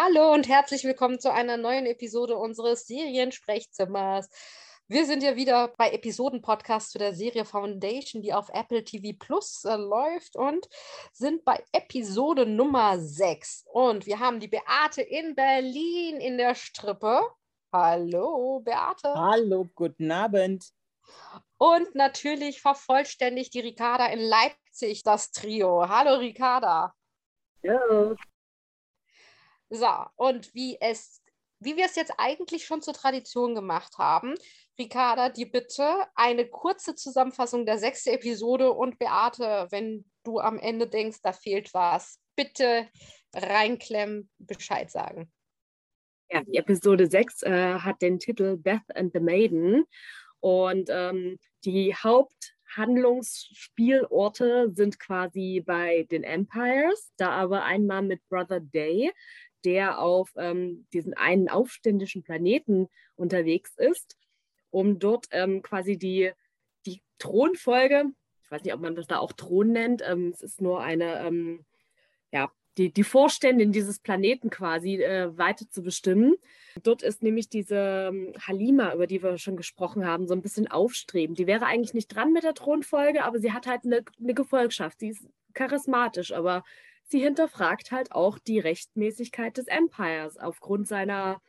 Hallo und herzlich willkommen zu einer neuen Episode unseres Seriensprechzimmers. Wir sind ja wieder bei Episoden-Podcast zu der Serie Foundation, die auf Apple TV Plus äh, läuft und sind bei Episode Nummer 6. Und wir haben die Beate in Berlin in der Strippe. Hallo, Beate. Hallo, guten Abend. Und natürlich vervollständigt die Ricarda in Leipzig das Trio. Hallo, Ricarda. Ja. So, und wie es, wie wir es jetzt eigentlich schon zur Tradition gemacht haben, Ricarda, die bitte eine kurze Zusammenfassung der sechsten Episode und Beate, wenn du am Ende denkst, da fehlt was, bitte reinklemmen, Bescheid sagen. Ja, die Episode 6 äh, hat den Titel Beth and the Maiden und ähm, die Haupthandlungsspielorte sind quasi bei den Empires, da aber einmal mit Brother Day, der auf ähm, diesen einen aufständischen Planeten unterwegs ist, um dort ähm, quasi die, die Thronfolge, ich weiß nicht, ob man das da auch Thron nennt, ähm, es ist nur eine, ähm, ja, die, die Vorständin dieses Planeten quasi äh, weiter zu bestimmen. Dort ist nämlich diese ähm, Halima, über die wir schon gesprochen haben, so ein bisschen aufstrebend. Die wäre eigentlich nicht dran mit der Thronfolge, aber sie hat halt eine, eine Gefolgschaft. Sie ist charismatisch, aber sie hinterfragt halt auch die Rechtmäßigkeit des Empires aufgrund seiner,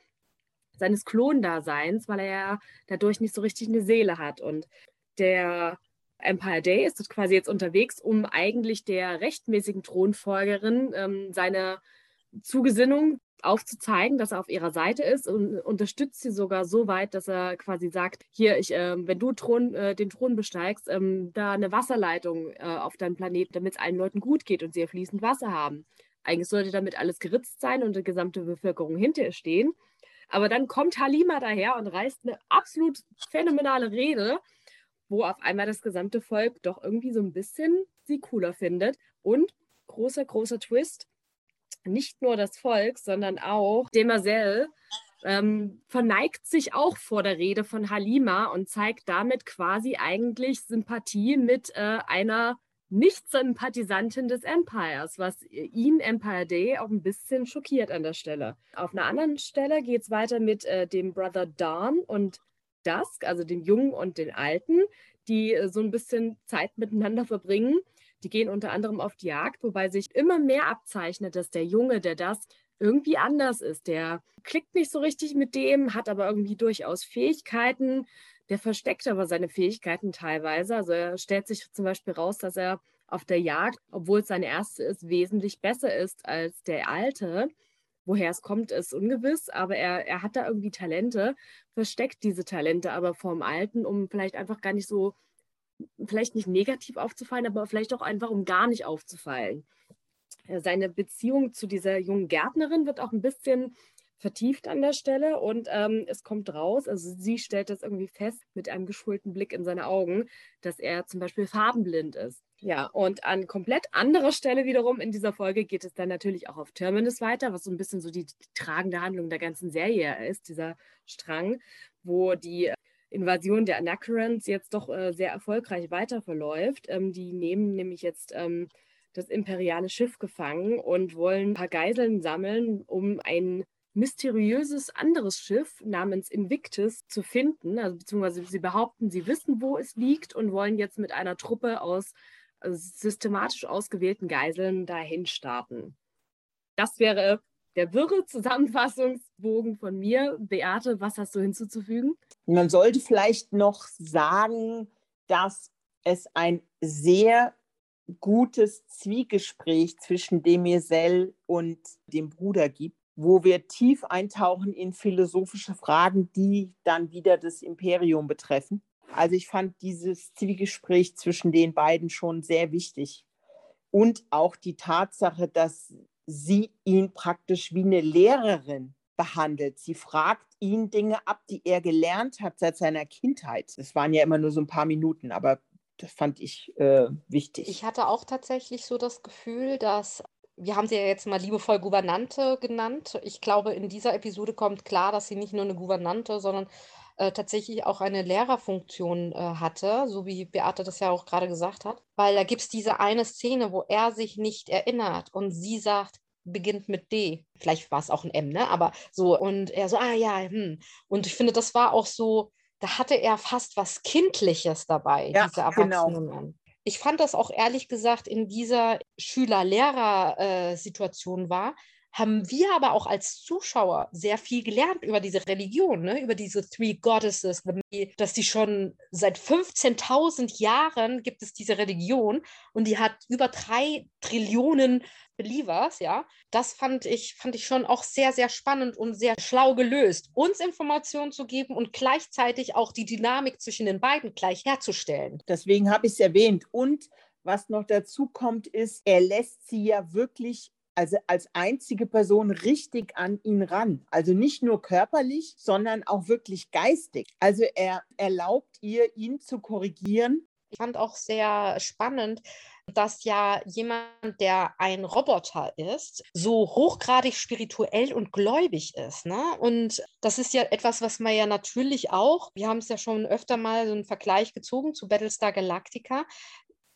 seines Klondaseins, weil er ja dadurch nicht so richtig eine Seele hat. Und der Empire Day ist quasi jetzt unterwegs, um eigentlich der rechtmäßigen Thronfolgerin ähm, seine Zugesinnung aufzuzeigen, dass er auf ihrer Seite ist und unterstützt sie sogar so weit, dass er quasi sagt, hier, ich, äh, wenn du Thron, äh, den Thron besteigst, ähm, da eine Wasserleitung äh, auf deinem Planeten, damit es allen Leuten gut geht und sie fließend Wasser haben. Eigentlich sollte damit alles geritzt sein und die gesamte Bevölkerung hinter ihr stehen. Aber dann kommt Halima daher und reißt eine absolut phänomenale Rede, wo auf einmal das gesamte Volk doch irgendwie so ein bisschen sie cooler findet. Und großer, großer Twist, nicht nur das Volk, sondern auch Demarcel ähm, verneigt sich auch vor der Rede von Halima und zeigt damit quasi eigentlich Sympathie mit äh, einer Nicht-Sympathisantin des Empires, was ihn Empire Day auch ein bisschen schockiert an der Stelle. Auf einer anderen Stelle geht es weiter mit äh, dem Brother Dawn und Dusk, also dem Jungen und den Alten, die äh, so ein bisschen Zeit miteinander verbringen. Die gehen unter anderem auf die Jagd, wobei sich immer mehr abzeichnet, dass der Junge, der das irgendwie anders ist. Der klickt nicht so richtig mit dem, hat aber irgendwie durchaus Fähigkeiten. Der versteckt aber seine Fähigkeiten teilweise. Also er stellt sich zum Beispiel raus, dass er auf der Jagd, obwohl es seine erste ist, wesentlich besser ist als der alte. Woher es kommt, ist ungewiss, aber er, er hat da irgendwie Talente, versteckt diese Talente aber vorm Alten, um vielleicht einfach gar nicht so vielleicht nicht negativ aufzufallen, aber vielleicht auch einfach, um gar nicht aufzufallen. Äh, seine Beziehung zu dieser jungen Gärtnerin wird auch ein bisschen vertieft an der Stelle und ähm, es kommt raus, also sie stellt das irgendwie fest mit einem geschulten Blick in seine Augen, dass er zum Beispiel farbenblind ist. Ja, und an komplett anderer Stelle wiederum in dieser Folge geht es dann natürlich auch auf Terminus weiter, was so ein bisschen so die, die tragende Handlung der ganzen Serie ist, dieser Strang, wo die Invasion der Anacrons jetzt doch äh, sehr erfolgreich weiter verläuft. Ähm, die nehmen nämlich jetzt ähm, das imperiale Schiff gefangen und wollen ein paar Geiseln sammeln, um ein mysteriöses anderes Schiff namens Invictus zu finden. Also beziehungsweise sie behaupten, sie wissen, wo es liegt und wollen jetzt mit einer Truppe aus also systematisch ausgewählten Geiseln dahin starten. Das wäre der wirre Zusammenfassungsbogen von mir. Beate, was hast du hinzuzufügen? Man sollte vielleicht noch sagen, dass es ein sehr gutes Zwiegespräch zwischen Demircell und dem Bruder gibt, wo wir tief eintauchen in philosophische Fragen, die dann wieder das Imperium betreffen. Also ich fand dieses Zwiegespräch zwischen den beiden schon sehr wichtig. Und auch die Tatsache, dass sie ihn praktisch wie eine Lehrerin behandelt. Sie fragt ihn Dinge ab, die er gelernt hat seit seiner Kindheit. Das waren ja immer nur so ein paar Minuten, aber das fand ich äh, wichtig. Ich hatte auch tatsächlich so das Gefühl, dass wir haben sie ja jetzt mal liebevoll Gouvernante genannt. Ich glaube, in dieser Episode kommt klar, dass sie nicht nur eine Gouvernante, sondern äh, tatsächlich auch eine Lehrerfunktion äh, hatte, so wie Beate das ja auch gerade gesagt hat. Weil da gibt es diese eine Szene, wo er sich nicht erinnert und sie sagt, beginnt mit D. Vielleicht war es auch ein M, ne? Aber so, und er so, ah ja, hm. Und ich finde, das war auch so, da hatte er fast was Kindliches dabei, Ja, dieser genau. erwachsene Mann. Ich fand das auch ehrlich gesagt in dieser Schüler-Lehrer-Situation war, haben wir aber auch als Zuschauer sehr viel gelernt über diese Religion, ne? über diese Three Goddesses, dass die schon seit 15.000 Jahren gibt es diese Religion und die hat über drei Trillionen Believers, ja. Das fand ich, fand ich schon auch sehr, sehr spannend und sehr schlau gelöst, uns Informationen zu geben und gleichzeitig auch die Dynamik zwischen den beiden gleich herzustellen. Deswegen habe ich es erwähnt. Und was noch dazu kommt, ist, er lässt sie ja wirklich also als einzige Person richtig an ihn ran. Also nicht nur körperlich, sondern auch wirklich geistig. Also er erlaubt ihr, ihn zu korrigieren. Ich fand auch sehr spannend, dass ja jemand, der ein Roboter ist, so hochgradig spirituell und gläubig ist. Ne? Und das ist ja etwas, was man ja natürlich auch, wir haben es ja schon öfter mal so einen Vergleich gezogen zu Battlestar Galactica,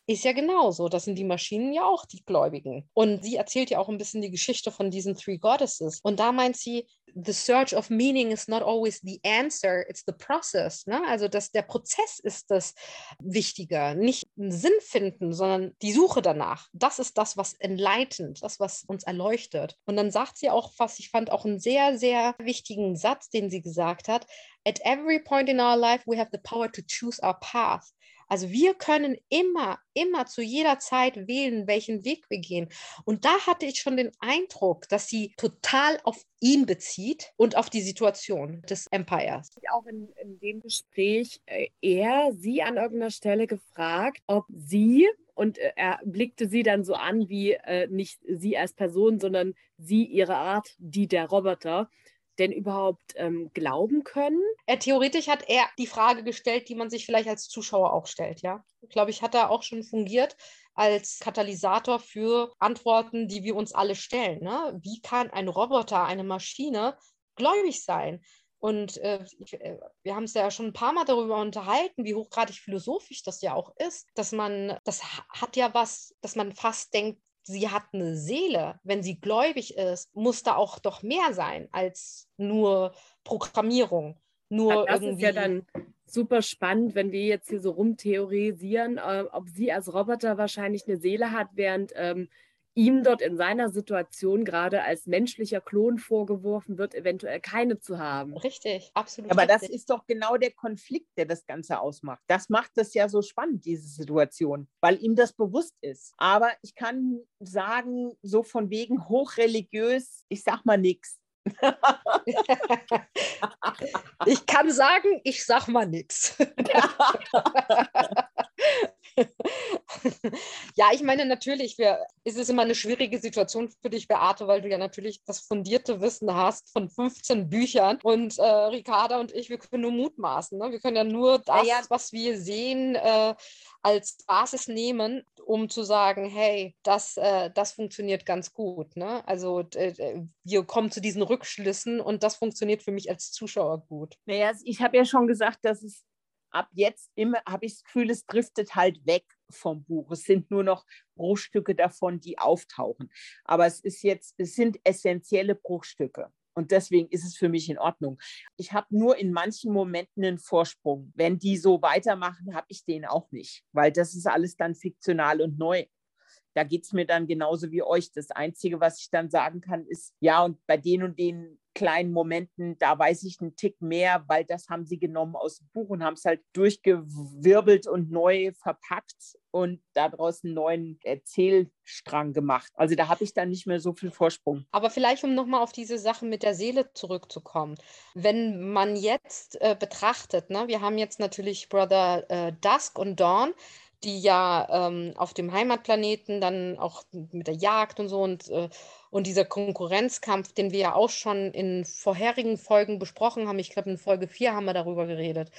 ist ja genauso. Das sind die Maschinen ja auch die Gläubigen. Und sie erzählt ja auch ein bisschen die Geschichte von diesen Three Goddesses. Und da meint sie, the search of meaning is not always the answer, it's the process. Ne? Also das, der Prozess ist das Wichtige. Nicht einen Sinn finden, sondern die Suche danach. Das ist das, was enlightened, das, was uns erleuchtet. Und dann sagt sie auch, was ich fand, auch einen sehr, sehr wichtigen Satz, den sie gesagt hat. At every point in our life, we have the power to choose our path. Also wir können immer, immer zu jeder Zeit wählen, welchen Weg wir gehen. Und da hatte ich schon den Eindruck, dass sie total auf ihn bezieht und auf die Situation des Empires. Auch in, in dem Gespräch äh, er sie an irgendeiner Stelle gefragt, ob sie und äh, er blickte sie dann so an wie äh, nicht sie als Person, sondern sie ihre Art, die der Roboter denn überhaupt ähm, glauben können? Er, theoretisch hat er die Frage gestellt, die man sich vielleicht als Zuschauer auch stellt, ja. Glaube ich, hat er auch schon fungiert als Katalysator für Antworten, die wir uns alle stellen. Ne? Wie kann ein Roboter, eine Maschine gläubig sein? Und äh, ich, äh, wir haben es ja schon ein paar Mal darüber unterhalten, wie hochgradig philosophisch das ja auch ist, dass man, das hat ja was, dass man fast denkt, sie hat eine Seele. Wenn sie gläubig ist, muss da auch doch mehr sein als nur Programmierung. Nur das irgendwie. ist ja dann super spannend, wenn wir jetzt hier so rumtheorisieren, äh, ob sie als Roboter wahrscheinlich eine Seele hat, während ähm, ihm dort in seiner Situation gerade als menschlicher Klon vorgeworfen wird, eventuell keine zu haben. Richtig, absolut. Aber das richtig. ist doch genau der Konflikt, der das Ganze ausmacht. Das macht das ja so spannend, diese Situation, weil ihm das bewusst ist. Aber ich kann sagen, so von wegen hochreligiös, ich sag mal nichts. ich kann sagen, ich sag mal nichts. ja, ich meine, natürlich wir, ist es immer eine schwierige Situation für dich, Beate, weil du ja natürlich das fundierte Wissen hast von 15 Büchern. Und äh, Ricarda und ich, wir können nur mutmaßen. Ne? Wir können ja nur das, ja. was wir sehen, äh, als Basis nehmen, um zu sagen, hey, das, äh, das funktioniert ganz gut. Ne? Also äh, wir kommen zu diesen Rückschlüssen und das funktioniert für mich als Zuschauer gut. Naja, ich habe ja schon gesagt, dass es ab jetzt immer, habe ich das Gefühl, es driftet halt weg vom Buch. Es sind nur noch Bruchstücke davon, die auftauchen. Aber es ist jetzt, es sind essentielle Bruchstücke. Und deswegen ist es für mich in Ordnung. Ich habe nur in manchen Momenten einen Vorsprung. Wenn die so weitermachen, habe ich den auch nicht, weil das ist alles dann fiktional und neu. Da geht es mir dann genauso wie euch. Das Einzige, was ich dann sagen kann, ist, ja, und bei den und den kleinen Momenten, da weiß ich einen Tick mehr, weil das haben sie genommen aus dem Buch und haben es halt durchgewirbelt und neu verpackt und daraus einen neuen Erzählstrang gemacht. Also da habe ich dann nicht mehr so viel Vorsprung. Aber vielleicht, um nochmal auf diese Sache mit der Seele zurückzukommen. Wenn man jetzt äh, betrachtet, ne, wir haben jetzt natürlich Brother äh, Dusk und Dawn, die ja ähm, auf dem Heimatplaneten dann auch mit der Jagd und so und, äh, und dieser Konkurrenzkampf, den wir ja auch schon in vorherigen Folgen besprochen haben, ich glaube in Folge 4 haben wir darüber geredet,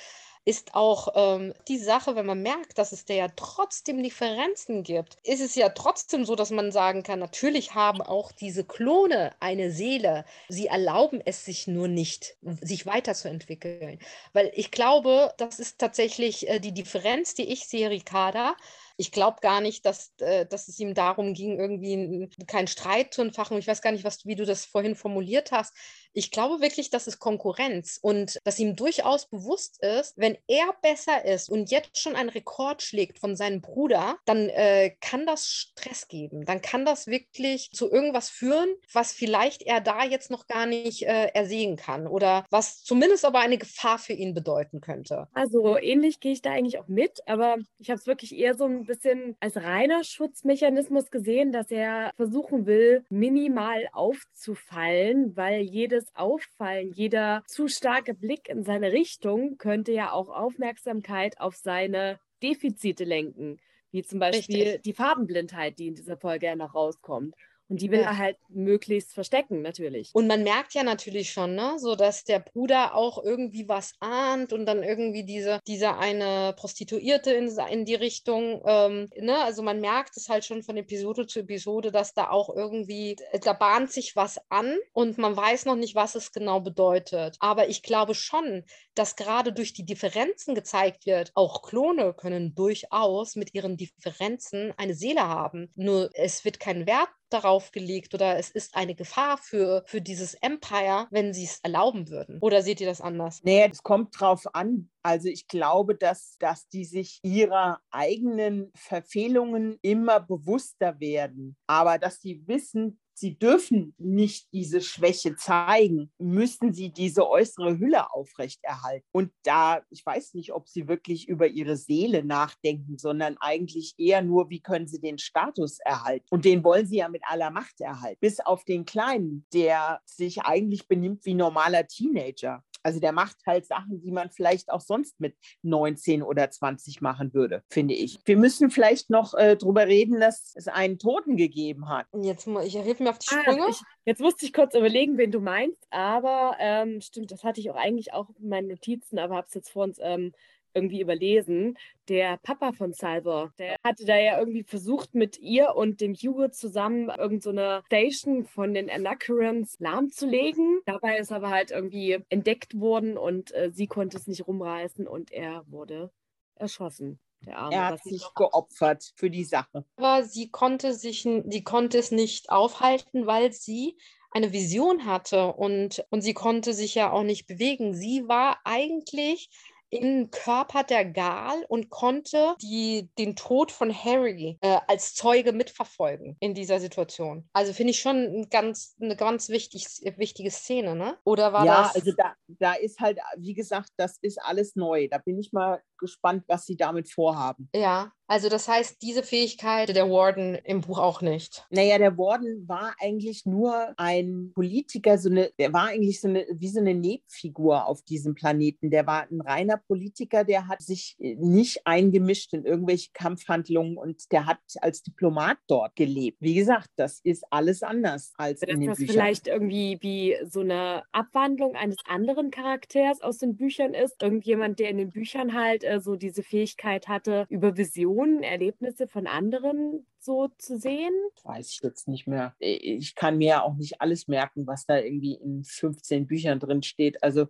ist auch ähm, die Sache, wenn man merkt, dass es da ja trotzdem Differenzen gibt, ist es ja trotzdem so, dass man sagen kann, natürlich haben auch diese Klone eine Seele. Sie erlauben es sich nur nicht, sich weiterzuentwickeln. Weil ich glaube, das ist tatsächlich äh, die Differenz, die ich sehe, Ricarda, Ich glaube gar nicht, dass, äh, dass es ihm darum ging, irgendwie keinen Streit zu entfachen. Ich weiß gar nicht, was, wie du das vorhin formuliert hast. Ich glaube wirklich, das ist Konkurrenz und dass ihm durchaus bewusst ist, wenn er besser ist und jetzt schon einen Rekord schlägt von seinem Bruder, dann äh, kann das Stress geben. Dann kann das wirklich zu irgendwas führen, was vielleicht er da jetzt noch gar nicht äh, ersehen kann oder was zumindest aber eine Gefahr für ihn bedeuten könnte. Also ähnlich gehe ich da eigentlich auch mit, aber ich habe es wirklich eher so ein bisschen als reiner Schutzmechanismus gesehen, dass er versuchen will, minimal aufzufallen, weil jedes das Auffallen, jeder zu starke Blick in seine Richtung könnte ja auch Aufmerksamkeit auf seine Defizite lenken, wie zum Beispiel Richtig. die Farbenblindheit, die in dieser Folge ja noch rauskommt. Und die will ja. er halt möglichst verstecken, natürlich. Und man merkt ja natürlich schon, ne, so dass der Bruder auch irgendwie was ahnt und dann irgendwie diese, diese eine Prostituierte in, in die Richtung, ähm, ne, also man merkt es halt schon von Episode zu Episode, dass da auch irgendwie, da bahnt sich was an und man weiß noch nicht, was es genau bedeutet. Aber ich glaube schon, dass gerade durch die Differenzen gezeigt wird, auch Klone können durchaus mit ihren Differenzen eine Seele haben. Nur es wird kein Wert darauf gelegt oder es ist eine Gefahr für, für dieses Empire, wenn sie es erlauben würden. Oder seht ihr das anders? Nee, es kommt drauf an. Also ich glaube, dass, dass die sich ihrer eigenen Verfehlungen immer bewusster werden, aber dass sie wissen, sie dürfen nicht diese Schwäche zeigen, müssen sie diese äußere Hülle aufrechterhalten. Und da, ich weiß nicht, ob sie wirklich über ihre Seele nachdenken, sondern eigentlich eher nur, wie können sie den Status erhalten. Und den wollen sie ja mit aller Macht erhalten. Bis auf den Kleinen, der sich eigentlich benimmt wie normaler Teenager. Also der macht halt Sachen, die man vielleicht auch sonst mit 19 oder 20 machen würde, finde ich. Wir müssen vielleicht noch äh, darüber reden, dass es einen Toten gegeben hat. Jetzt ich mir auf die ah, Sprünge. Ah, ich, jetzt musste ich kurz überlegen, wen du meinst, aber ähm, stimmt, das hatte ich auch eigentlich auch in meinen Notizen, aber habe es jetzt vor uns ähm, irgendwie überlesen. Der Papa von Salvor, der hatte da ja irgendwie versucht, mit ihr und dem Hugo zusammen irgendeine so Station von den Anacurans lahmzulegen. Dabei ist aber halt irgendwie entdeckt worden und äh, sie konnte es nicht rumreißen und er wurde erschossen. er hat sich geopfert für die Sache. Aber sie konnte sich, sie konnte es nicht aufhalten, weil sie eine Vision hatte und, und sie konnte sich ja auch nicht bewegen. Sie war eigentlich im Körper der Gal und konnte die, den Tod von Harry äh, als Zeuge mitverfolgen in dieser Situation. Also finde ich schon ein ganz, eine ganz wichtig, wichtige Szene, ne? Oder war ja, das? Ja, also da, da ist halt, wie gesagt, das ist alles neu. Da bin ich mal gespannt, was sie damit vorhaben. Ja, also das heißt, diese Fähigkeit der Warden im Buch auch nicht. Naja, der Warden war eigentlich nur ein Politiker, so eine, der war eigentlich so eine, wie so eine Nebenfigur auf diesem Planeten. Der war ein reiner Politiker, der hat sich nicht eingemischt in irgendwelche Kampfhandlungen und der hat als Diplomat dort gelebt. Wie gesagt, das ist alles anders als Dass in den das Büchern. vielleicht irgendwie wie so eine Abwandlung eines anderen Charakters aus den Büchern ist. Irgendjemand, der in den Büchern halt äh, so diese Fähigkeit hatte, über Visionen, Erlebnisse von anderen so zu sehen? Weiß ich jetzt nicht mehr. Ich kann mir ja auch nicht alles merken, was da irgendwie in 15 Büchern drin steht. Also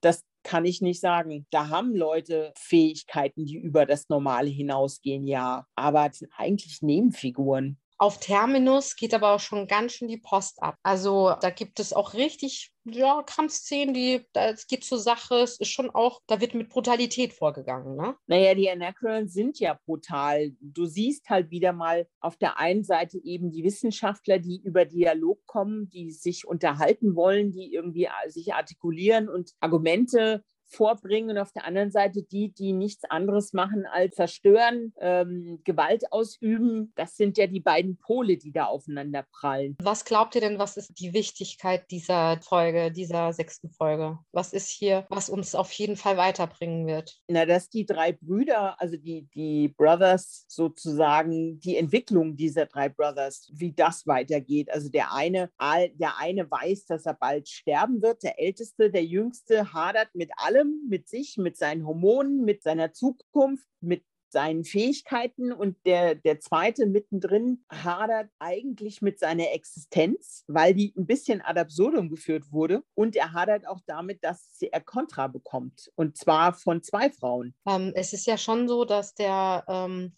das kann ich nicht sagen. Da haben Leute Fähigkeiten, die über das Normale hinausgehen, ja. Aber sind eigentlich Nebenfiguren. Auf Terminus geht aber auch schon ganz schön die Post ab. Also da gibt es auch richtig ja, Kampfszenen, die, es geht zur Sache, es ist schon auch, da wird mit Brutalität vorgegangen, ne? Naja, die Anacrons sind ja brutal. Du siehst halt wieder mal auf der einen Seite eben die Wissenschaftler, die über Dialog kommen, die sich unterhalten wollen, die irgendwie sich artikulieren und Argumente vorbringen und auf der anderen Seite die, die nichts anderes machen als zerstören, ähm, Gewalt ausüben. Das sind ja die beiden Pole, die da aufeinander prallen. Was glaubt ihr denn, was ist die Wichtigkeit dieser Folge, dieser sechsten Folge? Was ist hier, was uns auf jeden Fall weiterbringen wird? Na, dass die drei Brüder, also die, die Brothers sozusagen, die Entwicklung dieser drei Brothers, wie das weitergeht. Also der eine, der eine weiß, dass er bald sterben wird, der Älteste, der Jüngste hadert mit allem allem, mit sich, mit seinen Hormonen, mit seiner Zukunft, mit seinen Fähigkeiten und der, der zweite mittendrin hadert eigentlich mit seiner Existenz, weil die ein bisschen ad absurdum geführt wurde und er hadert auch damit, dass er Kontra bekommt und zwar von zwei Frauen. Ähm, es ist ja schon so, dass der ähm,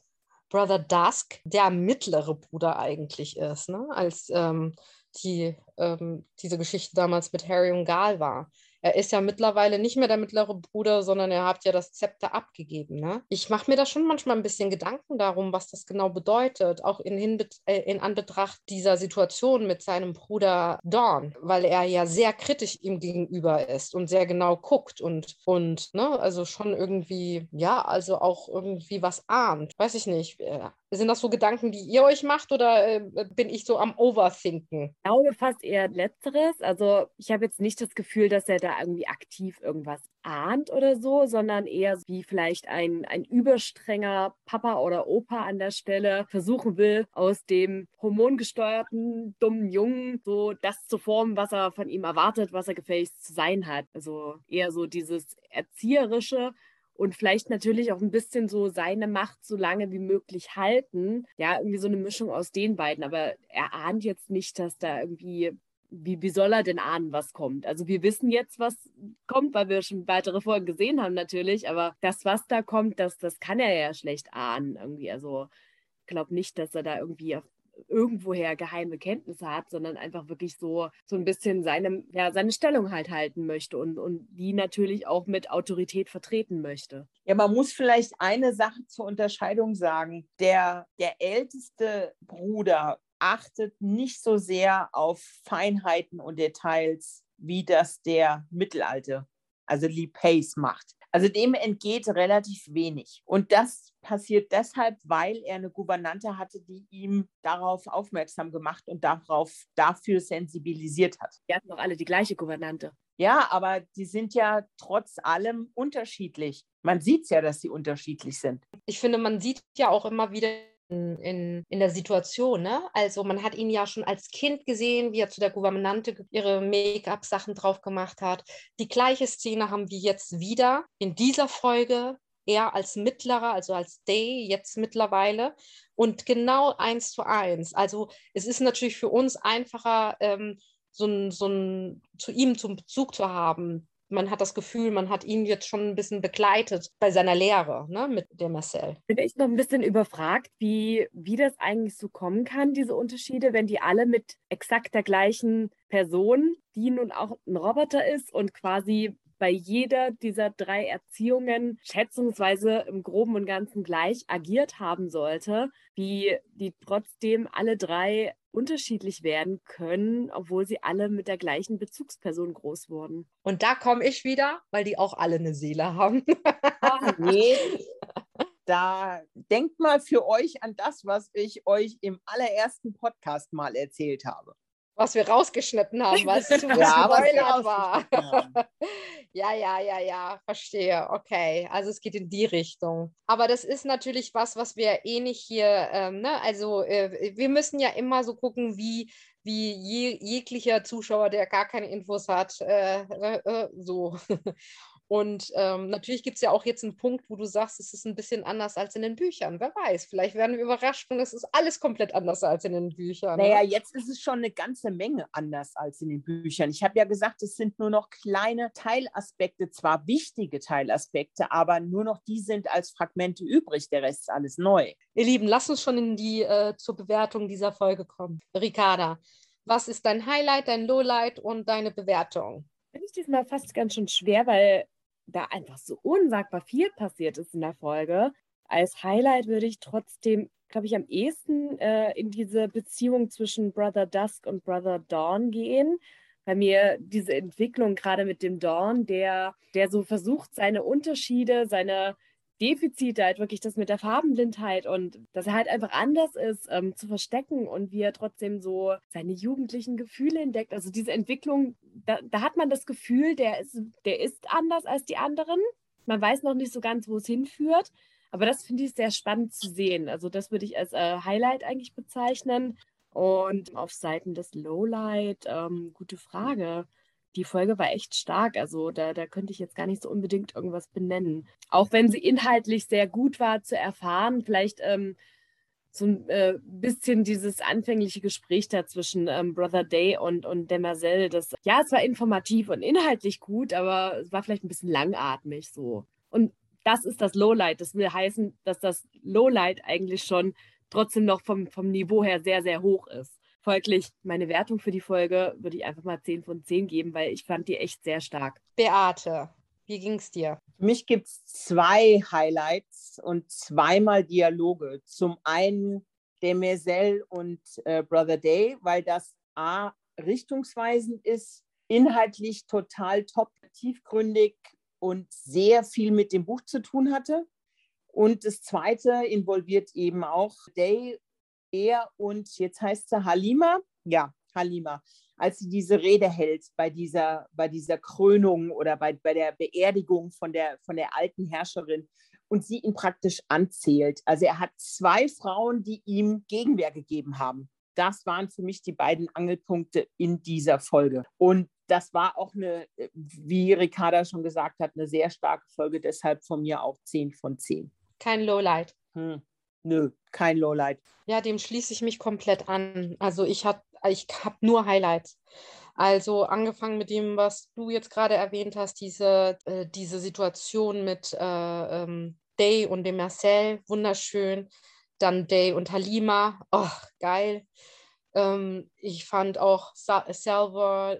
Brother Dusk der mittlere Bruder eigentlich ist, ne? als ähm, die, ähm, diese Geschichte damals mit Harry und Gal war. Er ist ja mittlerweile nicht mehr der mittlere Bruder, sondern er hat ja das Zepter abgegeben. Ne? Ich mache mir da schon manchmal ein bisschen Gedanken darum, was das genau bedeutet, auch in, Hinbe äh, in Anbetracht dieser Situation mit seinem Bruder Dawn, weil er ja sehr kritisch ihm gegenüber ist und sehr genau guckt und, und ne, also schon irgendwie, ja, also auch irgendwie was ahnt. Weiß ich nicht. Äh, sind das so Gedanken, die ihr euch macht oder äh, bin ich so am Overthinken? Ich glaube fast eher letzteres. Also ich habe jetzt nicht das Gefühl, dass er da irgendwie aktiv irgendwas ahnt oder so, sondern eher wie vielleicht ein, ein überstrenger Papa oder Opa an der Stelle versuchen will, aus dem hormongesteuerten, dummen Jungen so das zu formen, was er von ihm erwartet, was er gefälligst zu sein hat. Also eher so dieses Erzieherische und vielleicht natürlich auch ein bisschen so seine Macht so lange wie möglich halten. Ja, irgendwie so eine Mischung aus den beiden. Aber er ahnt jetzt nicht, dass da irgendwie, wie, wie soll er denn ahnen, was kommt? Also wir wissen jetzt, was kommt, weil wir schon weitere Folgen gesehen haben natürlich. Aber das, was da kommt, das, das kann er ja schlecht ahnen irgendwie. Also ich glaube nicht, dass er da irgendwie auf irgendwoher geheime Kenntnisse hat, sondern einfach wirklich so, so ein bisschen seine, ja, seine Stellung halt halten möchte und, und die natürlich auch mit Autorität vertreten möchte. Ja, man muss vielleicht eine Sache zur Unterscheidung sagen. Der, der älteste Bruder achtet nicht so sehr auf Feinheiten und Details, wie das der Mittelalte, also Lee Pace, macht. Also dem entgeht relativ wenig. Und das passiert deshalb, weil er eine Gouvernante hatte, die ihm darauf aufmerksam gemacht und darauf, dafür sensibilisiert hat. Die hatten doch alle die gleiche Gouvernante. Ja, aber die sind ja trotz allem unterschiedlich. Man sieht ja, dass sie unterschiedlich sind. Ich finde, man sieht ja auch immer wieder in, in der Situation. Ne? Also man hat ihn ja schon als Kind gesehen, wie er zu der Gouvernante ihre Make-up-Sachen drauf gemacht hat. Die gleiche Szene haben wir jetzt wieder in dieser Folge. Er als Mittlerer, also als Day jetzt mittlerweile. Und genau eins zu eins. Also es ist natürlich für uns einfacher, ähm, so ein, so ein, zu ihm zum Bezug zu haben, man hat das Gefühl, man hat ihn jetzt schon ein bisschen begleitet bei seiner Lehre ne, mit dem Marcel. Bin ich noch ein bisschen überfragt, wie, wie das eigentlich so kommen kann, diese Unterschiede, wenn die alle mit exakt der gleichen Person, die nun auch ein Roboter ist und quasi bei jeder dieser drei Erziehungen schätzungsweise im Groben und Ganzen gleich agiert haben sollte, wie die trotzdem alle drei unterschiedlich werden können, obwohl sie alle mit der gleichen Bezugsperson groß wurden. Und da komme ich wieder, weil die auch alle eine Seele haben. Ach nee. Da denkt mal für euch an das, was ich euch im allerersten Podcast mal erzählt habe was wir rausgeschnitten haben, was zu ja, Spoiler war. ja, ja, ja, ja, verstehe. Okay, also es geht in die Richtung. Aber das ist natürlich was, was wir eh nicht hier, ähm, ne? also äh, wir müssen ja immer so gucken, wie wie je, jeglicher Zuschauer, der gar keine Infos hat, äh, äh, äh so. Und ähm, natürlich gibt es ja auch jetzt einen Punkt, wo du sagst, es ist ein bisschen anders als in den Büchern. Wer weiß, vielleicht werden wir überrascht und es ist alles komplett anders als in den Büchern. Naja, ne? jetzt ist es schon eine ganze Menge anders als in den Büchern. Ich habe ja gesagt, es sind nur noch kleine Teilaspekte, zwar wichtige Teilaspekte, aber nur noch die sind als Fragmente übrig. Der Rest ist alles neu. Ihr Lieben, lasst uns schon in die äh, zur Bewertung dieser Folge kommen. Ricarda, was ist dein Highlight, dein Lowlight und deine Bewertung? Finde ich diesmal fast ganz schön schwer, weil da einfach so unsagbar viel passiert ist in der Folge. Als Highlight würde ich trotzdem, glaube ich, am ehesten äh, in diese Beziehung zwischen Brother Dusk und Brother Dawn gehen. Bei mir diese Entwicklung gerade mit dem Dawn, der, der so versucht, seine Unterschiede, seine Defizite, halt wirklich das mit der Farbenblindheit und dass er halt einfach anders ist, ähm, zu verstecken und wie er trotzdem so seine jugendlichen Gefühle entdeckt. Also diese Entwicklung, da, da hat man das Gefühl, der ist, der ist anders als die anderen. Man weiß noch nicht so ganz, wo es hinführt. Aber das finde ich sehr spannend zu sehen. Also das würde ich als äh, Highlight eigentlich bezeichnen. Und auf Seiten des Lowlight, ähm, gute Frage die Folge war echt stark. Also da, da könnte ich jetzt gar nicht so unbedingt irgendwas benennen. Auch wenn sie inhaltlich sehr gut war zu erfahren, vielleicht ähm, so ein äh, bisschen dieses anfängliche Gespräch da zwischen ähm, Brother Day und, und Demerzel. Das, ja, es war informativ und inhaltlich gut, aber es war vielleicht ein bisschen langatmig so. Und das ist das Lowlight. Das will heißen, dass das Lowlight eigentlich schon trotzdem noch vom, vom Niveau her sehr, sehr hoch ist. Folglich, meine Wertung für die Folge würde ich einfach mal 10 von 10 geben, weil ich fand die echt sehr stark. Beate, wie ging es dir? Für mich gibt es zwei Highlights und zweimal Dialoge. Zum einen der Demerzel und äh, Brother Day, weil das A richtungsweisend ist, inhaltlich total top, tiefgründig und sehr viel mit dem Buch zu tun hatte. Und das zweite involviert eben auch Day, er und jetzt heißt sie Halima, ja, Halima, als sie diese Rede hält bei dieser, bei dieser Krönung oder bei, bei der Beerdigung von der, von der alten Herrscherin und sie ihn praktisch anzählt. Also er hat zwei Frauen, die ihm Gegenwehr gegeben haben. Das waren für mich die beiden Angelpunkte in dieser Folge. Und das war auch eine, wie Ricarda schon gesagt hat, eine sehr starke Folge, deshalb von mir auch 10 von 10. Kein Lowlight. Hm. Nö, kein Lowlight. Ja, dem schließe ich mich komplett an. Also ich habe ich hab nur Highlights. Also angefangen mit dem, was du jetzt gerade erwähnt hast, diese, äh, diese Situation mit äh, ähm, Day und dem Marcel, wunderschön. Dann Day und Halima, oh, geil. Ähm, ich fand auch Sa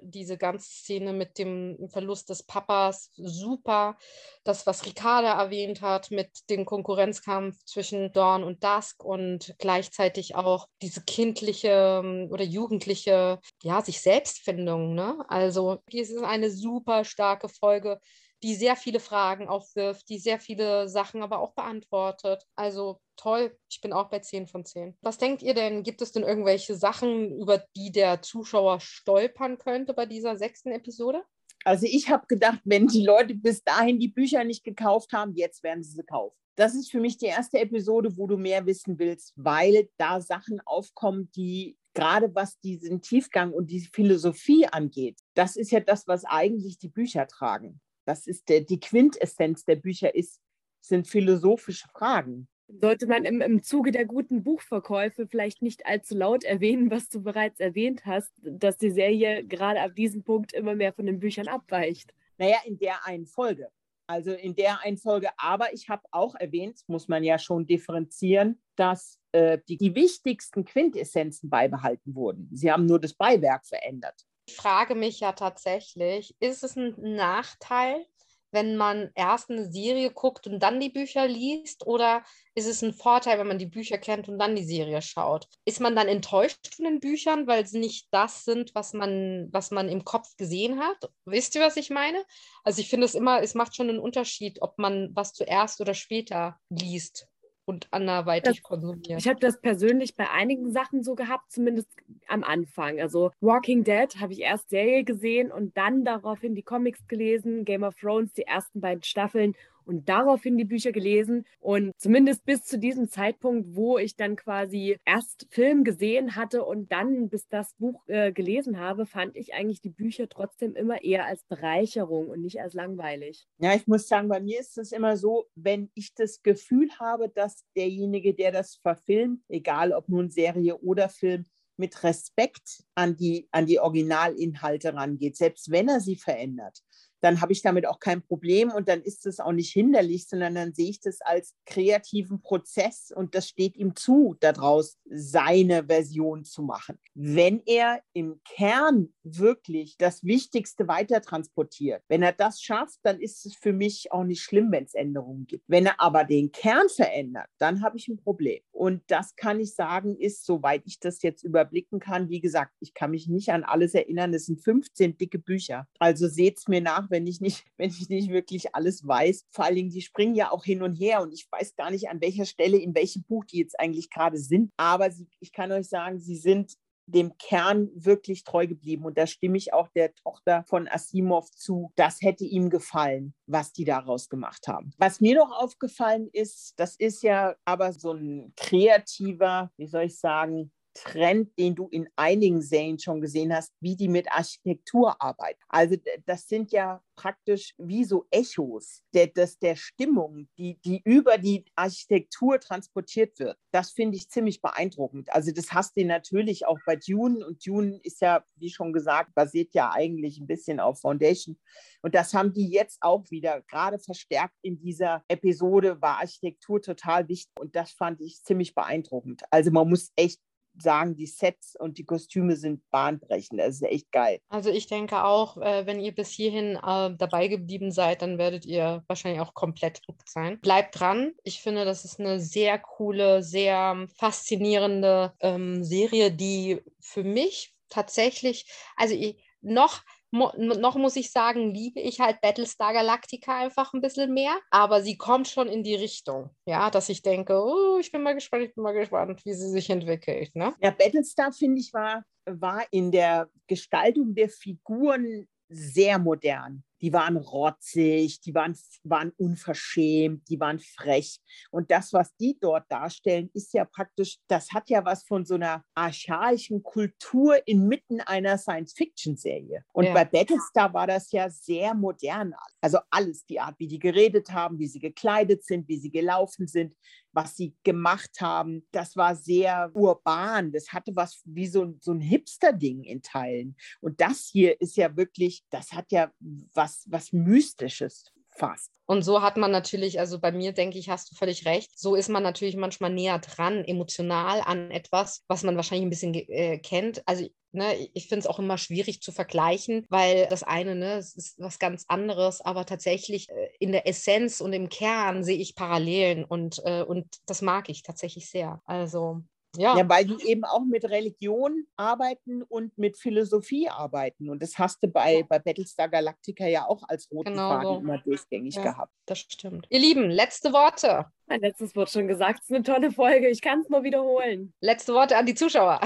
diese ganze Szene mit dem Verlust des Papas, super. Das, was Ricarda erwähnt hat mit dem Konkurrenzkampf zwischen Dawn und Dusk und gleichzeitig auch diese kindliche ähm, oder jugendliche, ja, sich Selbstfindung. Ne? Also, es ist eine super starke Folge die sehr viele Fragen aufwirft, die sehr viele Sachen aber auch beantwortet. Also toll, ich bin auch bei 10 von 10. Was denkt ihr denn? Gibt es denn irgendwelche Sachen, über die der Zuschauer stolpern könnte bei dieser sechsten Episode? Also ich habe gedacht, wenn die Leute bis dahin die Bücher nicht gekauft haben, jetzt werden sie sie kaufen. Das ist für mich die erste Episode, wo du mehr wissen willst, weil da Sachen aufkommen, die gerade was diesen Tiefgang und die Philosophie angeht, das ist ja das, was eigentlich die Bücher tragen das ist der, die Quintessenz der Bücher ist, sind philosophische Fragen. Sollte man im, im Zuge der guten Buchverkäufe vielleicht nicht allzu laut erwähnen, was du bereits erwähnt hast, dass die Serie gerade ab diesem Punkt immer mehr von den Büchern abweicht? Naja, in der einen Folge. Also in der einen Folge. Aber ich habe auch erwähnt, muss man ja schon differenzieren, dass äh, die, die wichtigsten Quintessenzen beibehalten wurden. Sie haben nur das Beiwerk verändert. Ich frage mich ja tatsächlich, ist es ein Nachteil, wenn man erst eine Serie guckt und dann die Bücher liest? Oder ist es ein Vorteil, wenn man die Bücher kennt und dann die Serie schaut? Ist man dann enttäuscht von den Büchern, weil sie nicht das sind, was man, was man im Kopf gesehen hat? Wisst ihr, was ich meine? Also ich finde es immer, es macht schon einen Unterschied, ob man was zuerst oder später liest und anderweitig konsumiert. Ich habe das persönlich bei einigen Sachen so gehabt, zumindest am Anfang. Also Walking Dead habe ich erst Serie gesehen und dann daraufhin die Comics gelesen, Game of Thrones, die ersten beiden Staffeln und daraufhin die Bücher gelesen. Und zumindest bis zu diesem Zeitpunkt, wo ich dann quasi erst Film gesehen hatte und dann bis das Buch äh, gelesen habe, fand ich eigentlich die Bücher trotzdem immer eher als Bereicherung und nicht als langweilig. Ja, ich muss sagen, bei mir ist es immer so, wenn ich das Gefühl habe, dass derjenige, der das verfilmt, egal ob nun Serie oder Film, mit Respekt an die, an die Originalinhalte rangeht, selbst wenn er sie verändert dann habe ich damit auch kein Problem und dann ist es auch nicht hinderlich, sondern dann sehe ich das als kreativen Prozess und das steht ihm zu, daraus seine Version zu machen. Wenn er im Kern wirklich das Wichtigste weiter transportiert, wenn er das schafft, dann ist es für mich auch nicht schlimm, wenn es Änderungen gibt. Wenn er aber den Kern verändert, dann habe ich ein Problem. Und das kann ich sagen, ist, soweit ich das jetzt überblicken kann, wie gesagt, ich kann mich nicht an alles erinnern, es sind 15 dicke Bücher. Also seht es mir nach, wenn ich nicht, wenn ich nicht wirklich alles weiß. Vor allen Dingen, die springen ja auch hin und her und ich weiß gar nicht, an welcher Stelle, in welchem Buch die jetzt eigentlich gerade sind. Aber sie, ich kann euch sagen, sie sind dem Kern wirklich treu geblieben. Und da stimme ich auch der Tochter von Asimov zu. Das hätte ihm gefallen, was die daraus gemacht haben. Was mir noch aufgefallen ist, das ist ja aber so ein kreativer, wie soll ich sagen, Trend, den du in einigen Serien schon gesehen hast, wie die mit Architektur arbeiten. Also das sind ja praktisch wie so Echos der, des, der Stimmung, die, die über die Architektur transportiert wird. Das finde ich ziemlich beeindruckend. Also das hast du natürlich auch bei Dune und Dune ist ja, wie schon gesagt, basiert ja eigentlich ein bisschen auf Foundation. Und das haben die jetzt auch wieder gerade verstärkt in dieser Episode, war Architektur total wichtig und das fand ich ziemlich beeindruckend. Also man muss echt sagen, die Sets und die Kostüme sind bahnbrechend. Das ist echt geil. Also ich denke auch, äh, wenn ihr bis hierhin äh, dabei geblieben seid, dann werdet ihr wahrscheinlich auch komplett hooked sein. Bleibt dran. Ich finde, das ist eine sehr coole, sehr faszinierende ähm, Serie, die für mich tatsächlich, also ich, noch Mo noch muss ich sagen, liebe ich halt Battlestar Galactica einfach ein bisschen mehr, aber sie kommt schon in die Richtung, ja, dass ich denke, oh, ich bin mal gespannt, ich bin mal gespannt, wie sie sich entwickelt. Ne? Ja, Battlestar, finde ich, war, war in der Gestaltung der Figuren sehr modern die waren rotzig, die waren, waren unverschämt, die waren frech. Und das, was die dort darstellen, ist ja praktisch, das hat ja was von so einer archaischen Kultur inmitten einer Science-Fiction-Serie. Und ja. bei Battlestar war das ja sehr modern. Also alles, die Art, wie die geredet haben, wie sie gekleidet sind, wie sie gelaufen sind, was sie gemacht haben, das war sehr urban. Das hatte was wie so, so ein Hipster-Ding in Teilen. Und das hier ist ja wirklich, das hat ja was, was Mystisches fast. Und so hat man natürlich, also bei mir denke ich, hast du völlig recht, so ist man natürlich manchmal näher dran, emotional an etwas, was man wahrscheinlich ein bisschen äh, kennt. Also Ne, ich finde es auch immer schwierig zu vergleichen, weil das eine, ne, ist was ganz anderes, aber tatsächlich äh, in der Essenz und im Kern sehe ich Parallelen und, äh, und das mag ich tatsächlich sehr. Also ja. ja, weil die eben auch mit Religion arbeiten und mit Philosophie arbeiten. Und das hast du bei, bei Battlestar Galactica ja auch als roten genau Faden so. immer durchgängig ja, gehabt. Das stimmt. Ihr Lieben, letzte Worte. Mein letztes Wort schon gesagt. Es ist eine tolle Folge. Ich kann es nur wiederholen. Letzte Worte an die Zuschauer.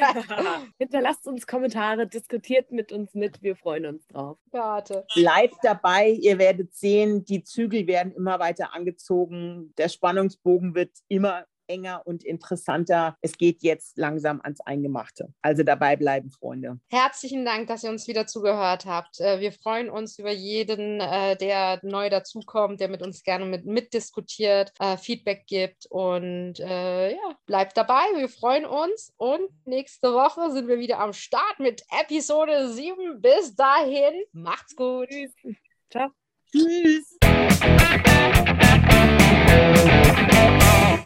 Hinterlasst uns Kommentare, diskutiert mit uns mit. Wir freuen uns drauf. Warte. Bleibt dabei. Ihr werdet sehen, die Zügel werden immer weiter angezogen. Der Spannungsbogen wird immer enger und interessanter. Es geht jetzt langsam ans Eingemachte. Also dabei bleiben, Freunde. Herzlichen Dank, dass ihr uns wieder zugehört habt. Äh, wir freuen uns über jeden, äh, der neu dazukommt, der mit uns gerne mit, mitdiskutiert, äh, Feedback gibt und ja, bleibt dabei. Wir freuen uns und nächste Woche sind wir wieder am Start mit Episode 7. Bis dahin, macht's gut. Ciao. Tschüss.